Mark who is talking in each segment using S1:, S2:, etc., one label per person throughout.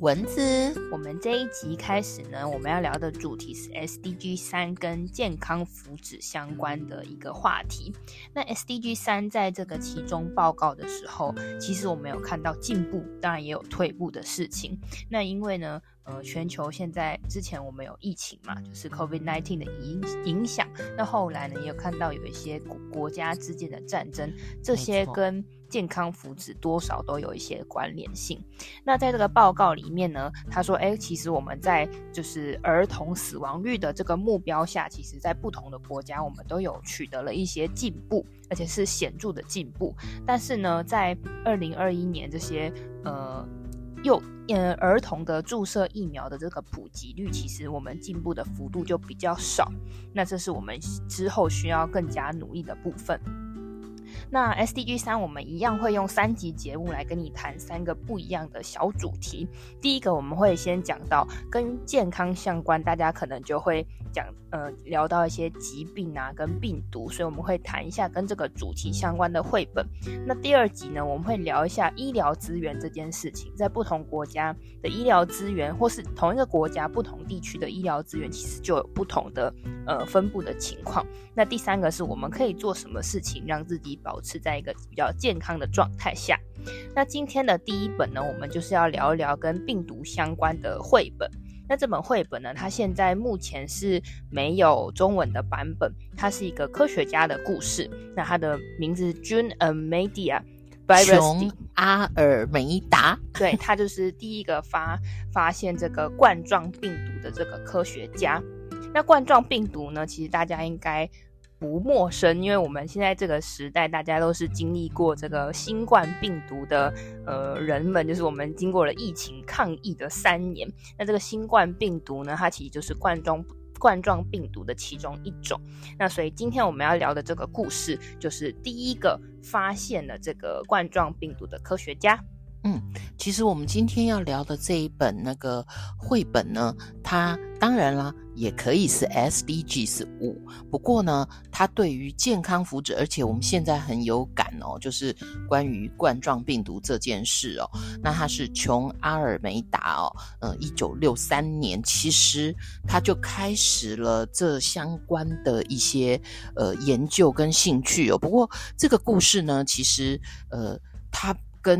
S1: 蚊子，
S2: 我们这一集开始呢，我们要聊的主题是 SDG 三跟健康福祉相关的一个话题。那 SDG 三在这个其中报告的时候，其实我们有看到进步，当然也有退步的事情。那因为呢，呃，全球现在之前我们有疫情嘛，就是 COVID-19 的影影响。那后来呢，也有看到有一些国国家之间的战争，这些跟健康福祉多少都有一些关联性。那在这个报告里面呢，他说，哎，其实我们在就是儿童死亡率的这个目标下，其实在不同的国家，我们都有取得了一些进步，而且是显著的进步。但是呢，在二零二一年这些呃幼呃儿童的注射疫苗的这个普及率，其实我们进步的幅度就比较少。那这是我们之后需要更加努力的部分。那 SDG 三，我们一样会用三集节目来跟你谈三个不一样的小主题。第一个，我们会先讲到跟健康相关，大家可能就会讲呃聊到一些疾病啊跟病毒，所以我们会谈一下跟这个主题相关的绘本。那第二集呢，我们会聊一下医疗资源这件事情，在不同国家的医疗资源，或是同一个国家不同地区的医疗资源，其实就有不同的呃分布的情况。那第三个是我们可以做什么事情让自己保保持在一个比较健康的状态下。那今天的第一本呢，我们就是要聊一聊跟病毒相关的绘本。那这本绘本呢，它现在目前是没有中文的版本。它是一个科学家的故事。那它的名字 June Almeida，
S1: 琼阿尔梅达。
S2: 对，他就是第一个发发现这个冠状病毒的这个科学家。那冠状病毒呢，其实大家应该。不陌生，因为我们现在这个时代，大家都是经历过这个新冠病毒的呃人们，就是我们经过了疫情抗疫的三年。那这个新冠病毒呢，它其实就是冠状冠状病毒的其中一种。那所以今天我们要聊的这个故事，就是第一个发现了这个冠状病毒的科学家。
S1: 嗯，其实我们今天要聊的这一本那个绘本呢，它当然啦，也可以是 SDGs 五。不过呢，它对于健康福祉，而且我们现在很有感哦，就是关于冠状病毒这件事哦。那它是琼阿尔梅达哦，呃，一九六三年，其实他就开始了这相关的一些呃研究跟兴趣哦。不过这个故事呢，其实呃，他。跟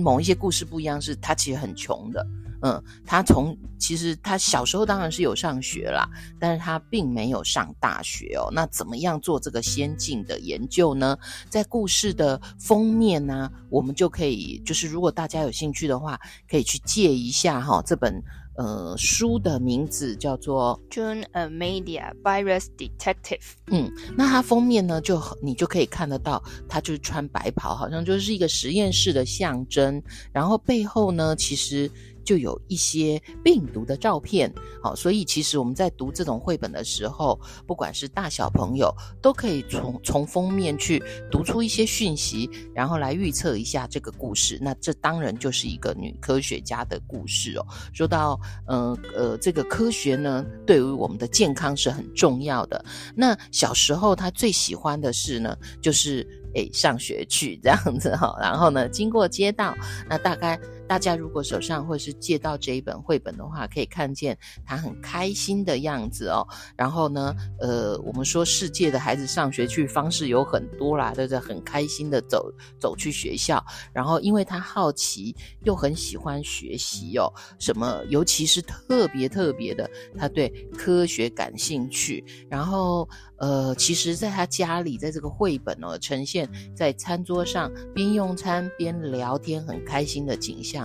S1: 某一些故事不一样，是他其实很穷的。嗯，他从其实他小时候当然是有上学啦，但是他并没有上大学哦。那怎么样做这个先进的研究呢？在故事的封面呢、啊，我们就可以就是如果大家有兴趣的话，可以去借一下哈、哦、这本。呃，书的名字叫做《
S2: June Almeida Virus Detective》。
S1: 嗯，那它封面呢，就你就可以看得到，它就是穿白袍，好像就是一个实验室的象征。然后背后呢，其实。就有一些病毒的照片，好，所以其实我们在读这种绘本的时候，不管是大小朋友，都可以从从封面去读出一些讯息，然后来预测一下这个故事。那这当然就是一个女科学家的故事哦。说到，呃呃，这个科学呢，对于我们的健康是很重要的。那小时候她最喜欢的是呢，就是诶上学去这样子哈，然后呢，经过街道，那大概。大家如果手上或是借到这一本绘本的话，可以看见他很开心的样子哦。然后呢，呃，我们说世界的孩子上学去方式有很多啦，对不对？很开心的走走去学校。然后，因为他好奇又很喜欢学习哦，什么，尤其是特别特别的，他对科学感兴趣。然后，呃，其实在他家里，在这个绘本哦，呈现在餐桌上边用餐边聊天，很开心的景象。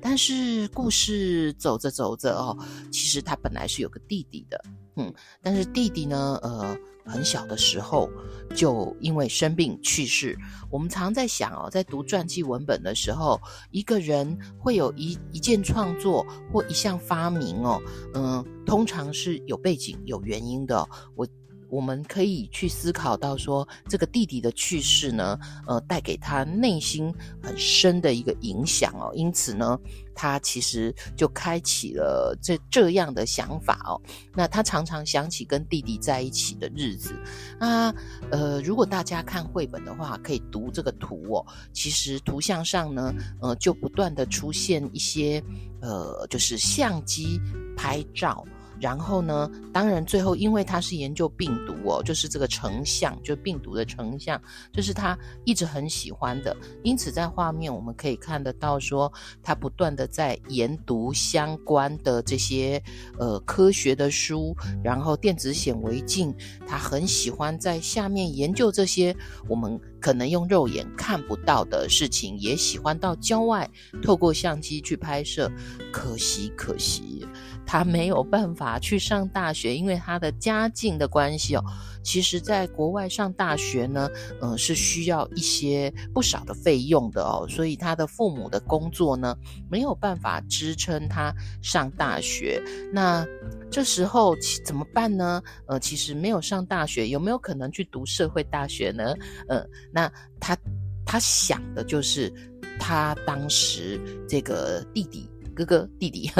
S1: 但是故事走着走着哦，其实他本来是有个弟弟的，嗯，但是弟弟呢，呃，很小的时候就因为生病去世。我们常在想哦，在读传记文本的时候，一个人会有一一件创作或一项发明哦，嗯，通常是有背景、有原因的。我。我们可以去思考到说，这个弟弟的去世呢，呃，带给他内心很深的一个影响哦。因此呢，他其实就开启了这这样的想法哦。那他常常想起跟弟弟在一起的日子。那呃，如果大家看绘本的话，可以读这个图哦。其实图像上呢，呃，就不断的出现一些呃，就是相机拍照。然后呢，当然最后，因为他是研究病毒哦，就是这个成像，就病毒的成像，就是他一直很喜欢的。因此，在画面我们可以看得到，说他不断的在研读相关的这些呃科学的书，然后电子显微镜，他很喜欢在下面研究这些我们可能用肉眼看不到的事情，也喜欢到郊外透过相机去拍摄。可惜，可惜。他没有办法去上大学，因为他的家境的关系哦。其实，在国外上大学呢，嗯、呃，是需要一些不少的费用的哦。所以他的父母的工作呢，没有办法支撑他上大学。那这时候怎么办呢？呃，其实没有上大学，有没有可能去读社会大学呢？呃，那他他想的就是他当时这个弟弟。哥哥弟弟，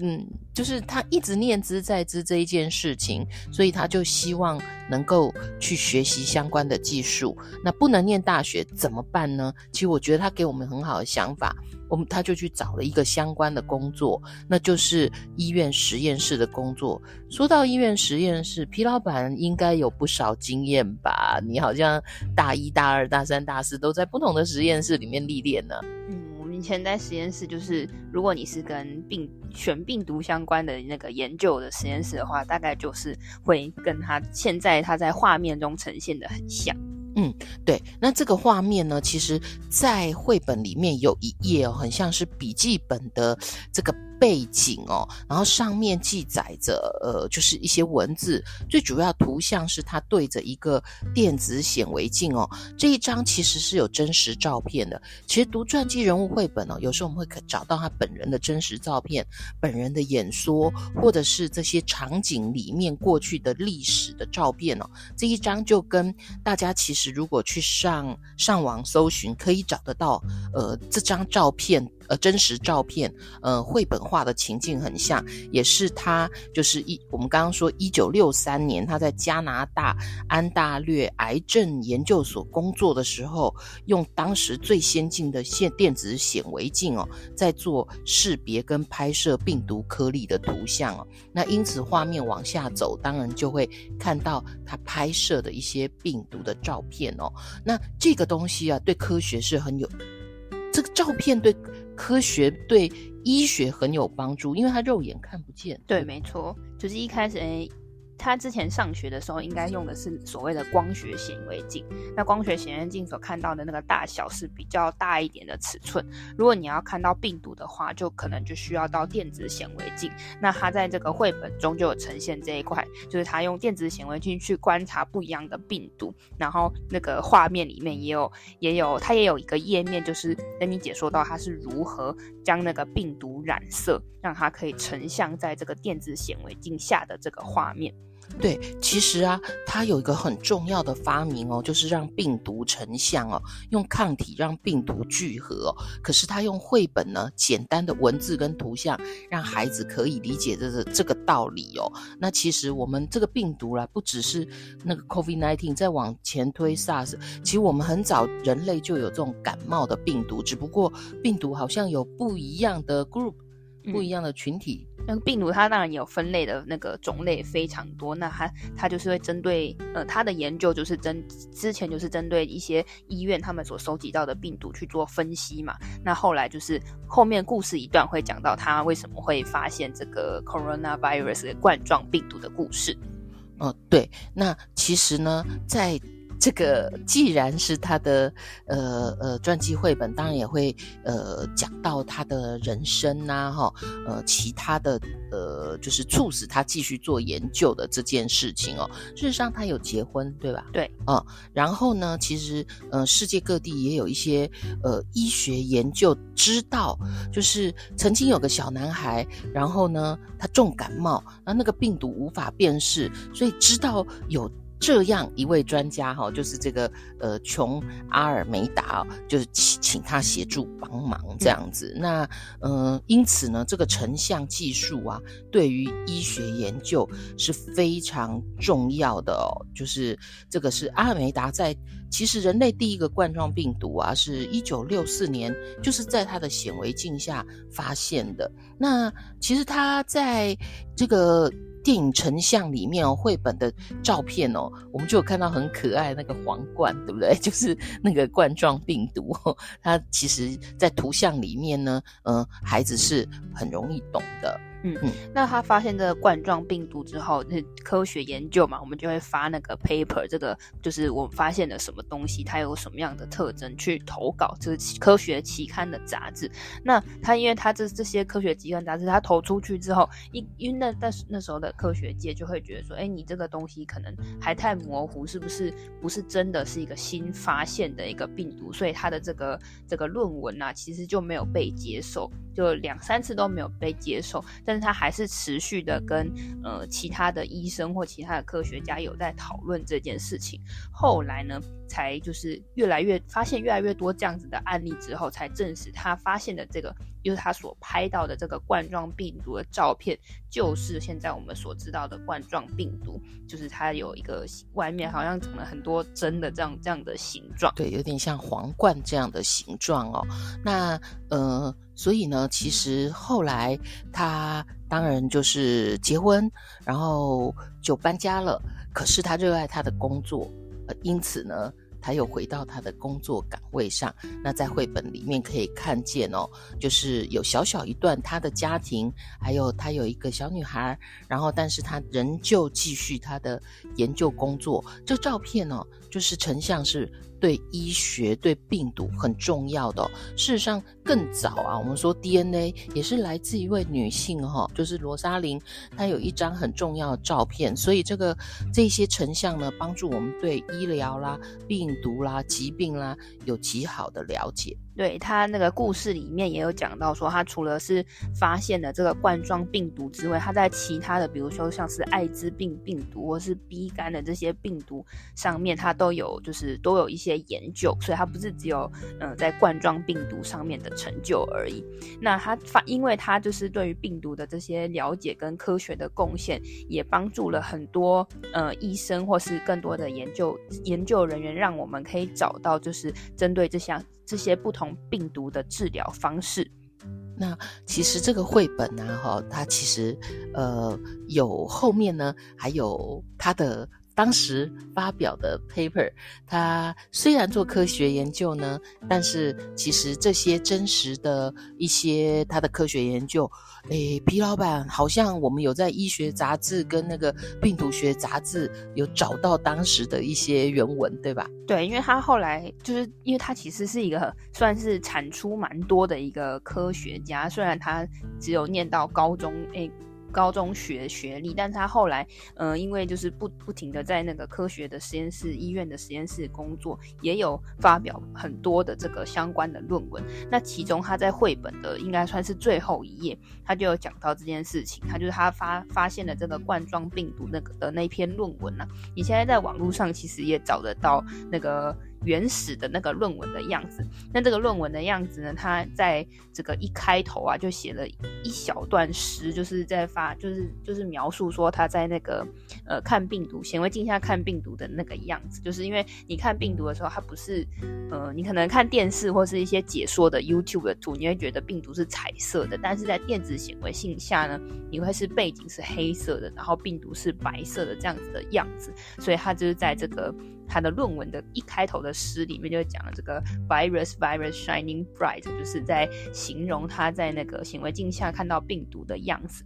S1: 嗯，就是他一直念之在之这一件事情，所以他就希望能够去学习相关的技术。那不能念大学怎么办呢？其实我觉得他给我们很好的想法，我们他就去找了一个相关的工作，那就是医院实验室的工作。说到医院实验室，皮老板应该有不少经验吧？你好像大一、大二、大三、大四都在不同的实验室里面历练呢。
S2: 嗯。以前在实验室，就是如果你是跟病选病毒相关的那个研究的实验室的话，大概就是会跟他现在他在画面中呈现的很像。
S1: 嗯，对。那这个画面呢，其实在绘本里面有一页哦，很像是笔记本的这个。背景哦，然后上面记载着呃，就是一些文字，最主要图像是他对着一个电子显微镜哦。这一张其实是有真实照片的。其实读传记人物绘本哦，有时候我们会可找到他本人的真实照片、本人的演说，或者是这些场景里面过去的历史的照片哦。这一张就跟大家其实如果去上上网搜寻，可以找得到呃这张照片。呃，真实照片，呃，绘本化的情境很像，也是他就是一我们刚刚说一九六三年他在加拿大安大略癌症研究所工作的时候，用当时最先进的现电子显微镜哦，在做识别跟拍摄病毒颗粒的图像哦。那因此画面往下走，当然就会看到他拍摄的一些病毒的照片哦。那这个东西啊，对科学是很有这个照片对。科学对医学很有帮助，因为它肉眼看不见。
S2: 对，没错，就是一开始诶。他之前上学的时候，应该用的是所谓的光学显微镜。那光学显微镜所看到的那个大小是比较大一点的尺寸。如果你要看到病毒的话，就可能就需要到电子显微镜。那他在这个绘本中就有呈现这一块，就是他用电子显微镜去观察不一样的病毒。然后那个画面里面也有，也有，他也有一个页面，就是跟你解说到他是如何将那个病毒染色，让它可以成像在这个电子显微镜下的这个画面。
S1: 对，其实啊，它有一个很重要的发明哦，就是让病毒成像哦，用抗体让病毒聚合哦。可是他用绘本呢，简单的文字跟图像，让孩子可以理解这个这个道理哦。那其实我们这个病毒啦，不只是那个 COVID-19，在往前推 SARS，其实我们很早人类就有这种感冒的病毒，只不过病毒好像有不一样的 group。不一样的群体，
S2: 嗯、那个病毒它当然有分类的那个种类非常多，那它它就是会针对呃它的研究就是针之前就是针对一些医院他们所收集到的病毒去做分析嘛，那后来就是后面故事一段会讲到他为什么会发现这个 coronavirus 冠状病毒的故事。
S1: 嗯、呃，对，那其实呢，在这个既然是他的呃呃传记绘本，当然也会呃讲到他的人生呐、啊，哈，呃其他的呃就是促使他继续做研究的这件事情哦。事实上，他有结婚，对吧？
S2: 对，
S1: 嗯，然后呢，其实呃世界各地也有一些呃医学研究知道，就是曾经有个小男孩，然后呢他重感冒，那那个病毒无法辨识，所以知道有。这样一位专家哈，就是这个呃琼阿尔梅达哦，就是请请他协助帮忙这样子。那呃，因此呢，这个成像技术啊，对于医学研究是非常重要的哦。就是这个是阿尔梅达在其实人类第一个冠状病毒啊，是一九六四年，就是在他的显微镜下发现的。那其实他在这个。电影成像里面哦，绘本的照片哦，我们就有看到很可爱那个皇冠，对不对？就是那个冠状病毒，它其实在图像里面呢，嗯、呃，孩子是很容易懂的。
S2: 嗯嗯，那他发现这个冠状病毒之后，那科学研究嘛，我们就会发那个 paper，这个就是我们发现了什么东西，它有什么样的特征，去投稿这个科学期刊的杂志。那他因为他这这些科学期刊杂志，他投出去之后，因因为那那那时候的科学界就会觉得说，哎，你这个东西可能还太模糊，是不是不是真的是一个新发现的一个病毒？所以他的这个这个论文啊，其实就没有被接受，就两三次都没有被接受，但但是他还是持续的跟呃其他的医生或其他的科学家有在讨论这件事情。后来呢，才就是越来越发现越来越多这样子的案例之后，才证实他发现的这个，就是他所拍到的这个冠状病毒的照片，就是现在我们所知道的冠状病毒，就是它有一个外面好像长了很多针的这样这样的形状，
S1: 对，有点像皇冠这样的形状哦。那呃。所以呢，其实后来他当然就是结婚，然后就搬家了。可是他热爱他的工作，呃，因此呢，他又回到他的工作岗位上。那在绘本里面可以看见哦，就是有小小一段他的家庭，还有他有一个小女孩，然后但是他仍旧继续他的研究工作。这照片呢，哦，就是成像是。对医学、对病毒很重要的。事实上，更早啊，我们说 DNA 也是来自一位女性哈，就是罗莎琳，她有一张很重要的照片。所以这个这些成像呢，帮助我们对医疗啦、病毒啦、疾病啦有极好的了解。
S2: 对，他那个故事里面也有讲到说，他除了是发现了这个冠状病毒之外，他在其他的，比如说像是艾滋病病毒或是 B 肝的这些病毒上面，他都有就是都有一些研究，所以他不是只有嗯、在冠状病毒上面的成就而已。那他发，因为他就是对于病毒的这些了解跟科学的贡献，也帮助了很多呃医生或是更多的研究研究人员，让我们可以找到就是针对这项。这些不同病毒的治疗方式，
S1: 那其实这个绘本呢，哈，它其实呃有后面呢，还有它的。当时发表的 paper，他虽然做科学研究呢，但是其实这些真实的一些他的科学研究，诶，皮老板好像我们有在医学杂志跟那个病毒学杂志有找到当时的一些原文，对吧？
S2: 对，因为他后来就是因为他其实是一个算是产出蛮多的一个科学家，虽然他只有念到高中，诶。高中学学历，但他后来，呃，因为就是不不停的在那个科学的实验室、医院的实验室工作，也有发表很多的这个相关的论文。那其中他在绘本的应该算是最后一页，他就有讲到这件事情。他就是他发发现了这个冠状病毒那个的那篇论文呢、你现在在网络上其实也找得到那个。原始的那个论文的样子，那这个论文的样子呢，他在这个一开头啊，就写了一小段诗，就是在发，就是就是描述说他在那个呃看病毒显微镜下看病毒的那个样子，就是因为你看病毒的时候，它不是呃你可能看电视或是一些解说的 YouTube 的图，你会觉得病毒是彩色的，但是在电子显微镜下呢，你会是背景是黑色的，然后病毒是白色的这样子的样子，所以它就是在这个。他的论文的一开头的诗里面就讲了这个 virus virus shining bright，就是在形容他在那个显微镜下看到病毒的样子。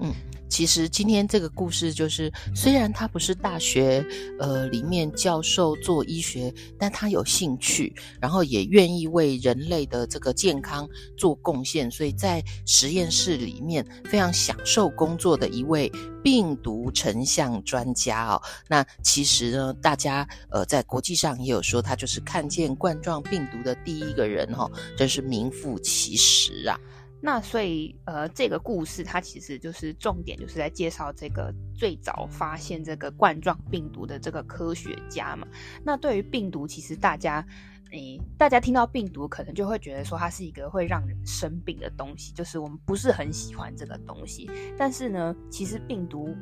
S1: 嗯。其实今天这个故事就是，虽然他不是大学呃里面教授做医学，但他有兴趣，然后也愿意为人类的这个健康做贡献，所以在实验室里面非常享受工作的一位病毒成像专家哦。那其实呢，大家呃在国际上也有说，他就是看见冠状病毒的第一个人哈、哦，真是名副其实啊。
S2: 那所以，呃，这个故事它其实就是重点，就是在介绍这个最早发现这个冠状病毒的这个科学家嘛。那对于病毒，其实大家，诶，大家听到病毒，可能就会觉得说它是一个会让人生病的东西，就是我们不是很喜欢这个东西。但是呢，其实病毒。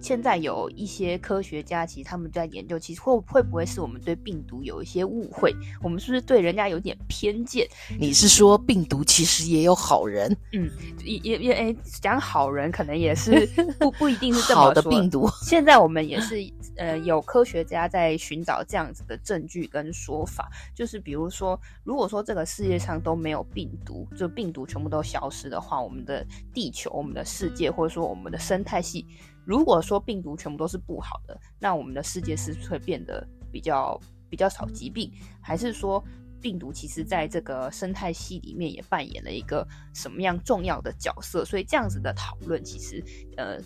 S2: 现在有一些科学家，其实他们在研究，其实会会不会是我们对病毒有一些误会？我们是不是对人家有点偏见？
S1: 你是说病毒其实也有好人？
S2: 嗯，也也也，哎，讲好人可能也是 不不一定是这
S1: 么的病毒。
S2: 现在我们也是呃，有科学家在寻找这样子的证据跟说法，就是比如说，如果说这个世界上都没有病毒，就病毒全部都消失的话，我们的地球、我们的世界，或者说我们的生态系。如果说病毒全部都是不好的，那我们的世界是不是会变得比较比较少疾病？还是说病毒其实在这个生态系里面也扮演了一个什么样重要的角色？所以这样子的讨论，其实呃。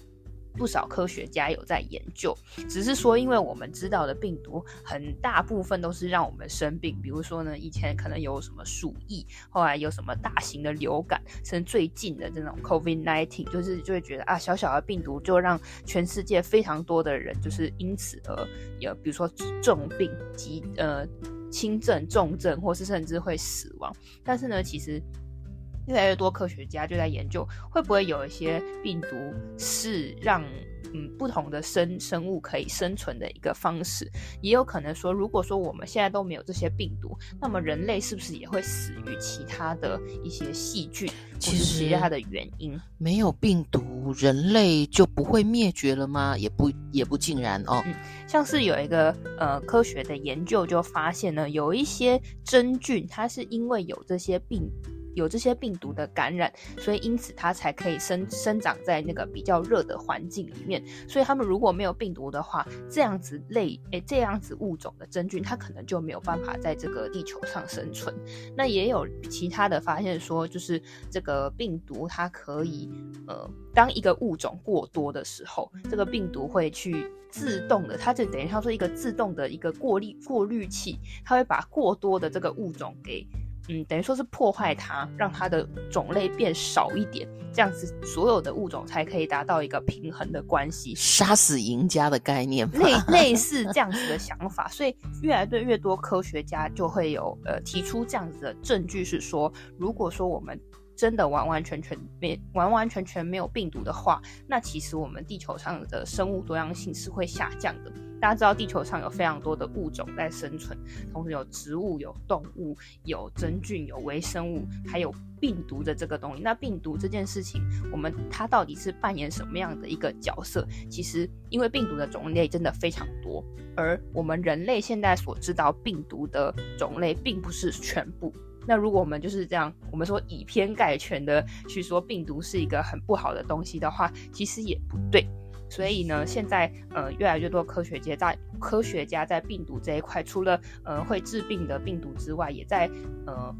S2: 不少科学家有在研究，只是说，因为我们知道的病毒很大部分都是让我们生病，比如说呢，以前可能有什么鼠疫，后来有什么大型的流感，甚至最近的这种 COVID-19，就是就会觉得啊，小小的病毒就让全世界非常多的人就是因此而有，比如说重病、及呃轻症、重症，或是甚至会死亡。但是呢，其实。越来越多科学家就在研究，会不会有一些病毒是让嗯不同的生生物可以生存的一个方式？也有可能说，如果说我们现在都没有这些病毒，那么人类是不是也会死于其他的一些细菌，其他的原因？
S1: 没有病毒，人类就不会灭绝了吗？也不也不尽然哦。
S2: 嗯，像是有一个呃科学的研究就发现呢，有一些真菌，它是因为有这些病。有这些病毒的感染，所以因此它才可以生生长在那个比较热的环境里面。所以他们如果没有病毒的话，这样子类诶这样子物种的真菌，它可能就没有办法在这个地球上生存。那也有其他的发现说，就是这个病毒它可以呃，当一个物种过多的时候，这个病毒会去自动的，它就等于像说一个自动的一个过滤过滤器，它会把过多的这个物种给。嗯，等于说是破坏它，让它的种类变少一点，这样子所有的物种才可以达到一个平衡的关系，
S1: 杀死赢家的概念，
S2: 类 类似这样子的想法，所以越来越越多科学家就会有呃提出这样子的证据，是说如果说我们。真的完完全全没完完全全没有病毒的话，那其实我们地球上的生物多样性是会下降的。大家知道地球上有非常多的物种在生存，同时有植物、有动物、有真菌、有微生物，还有病毒的这个东西。那病毒这件事情，我们它到底是扮演什么样的一个角色？其实因为病毒的种类真的非常多，而我们人类现在所知道病毒的种类并不是全部。那如果我们就是这样，我们说以偏概全的去说病毒是一个很不好的东西的话，其实也不对。所以呢，现在呃越来越多科学界在科学家在病毒这一块，除了呃会治病的病毒之外，也在呃。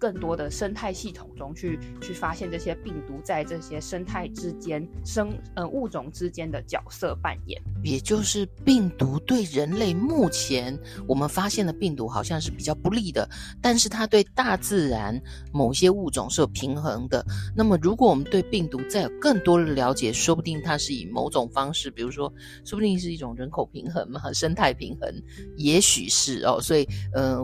S2: 更多的生态系统中去去发现这些病毒在这些生态之间生呃物种之间的角色扮演，
S1: 也就是病毒对人类目前我们发现的病毒好像是比较不利的，但是它对大自然某些物种是有平衡的。那么如果我们对病毒再有更多的了解，说不定它是以某种方式，比如说说不定是一种人口平衡嘛，生态平衡，也许是哦。所以呃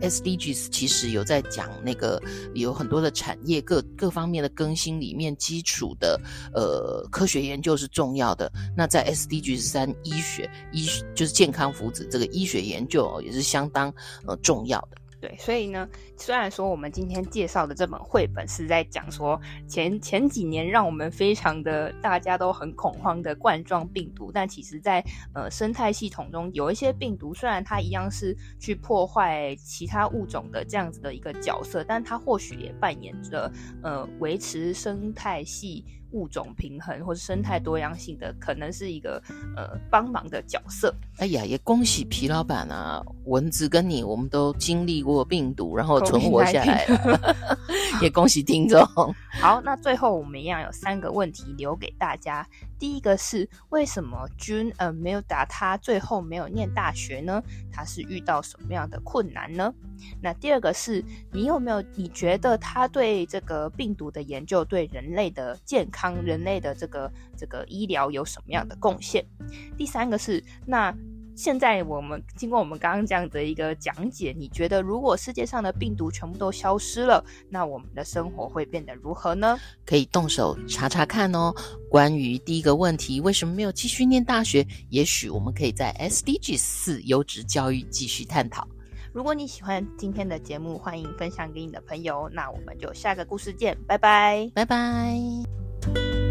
S1: ，SDGs 其实有在讲那。个有很多的产业各各方面的更新里面，基础的呃科学研究是重要的。那在 SDG 三医学医就是健康福祉这个医学研究哦，也是相当呃重要的。
S2: 对，所以呢，虽然说我们今天介绍的这本绘本是在讲说前前几年让我们非常的大家都很恐慌的冠状病毒，但其实在呃生态系统中有一些病毒，虽然它一样是去破坏其他物种的这样子的一个角色，但它或许也扮演着呃维持生态系。物种平衡或者生态多样性的，可能是一个呃帮忙的角色。
S1: 哎呀，也恭喜皮老板啊，蚊子跟你，我们都经历过病毒，然后存活下来了。也恭喜听众。
S2: 好，那最后我们一样有三个问题留给大家。第一个是为什么 June 呃没有打他最后没有念大学呢？他是遇到什么样的困难呢？那第二个是你有没有你觉得他对这个病毒的研究对人类的健康、人类的这个这个医疗有什么样的贡献？第三个是那。现在我们经过我们刚刚这样的一个讲解，你觉得如果世界上的病毒全部都消失了，那我们的生活会变得如何呢？
S1: 可以动手查查看哦。关于第一个问题，为什么没有继续念大学？也许我们可以在 SDG 四优质教育继续探讨。
S2: 如果你喜欢今天的节目，欢迎分享给你的朋友。那我们就下个故事见，拜拜，
S1: 拜拜。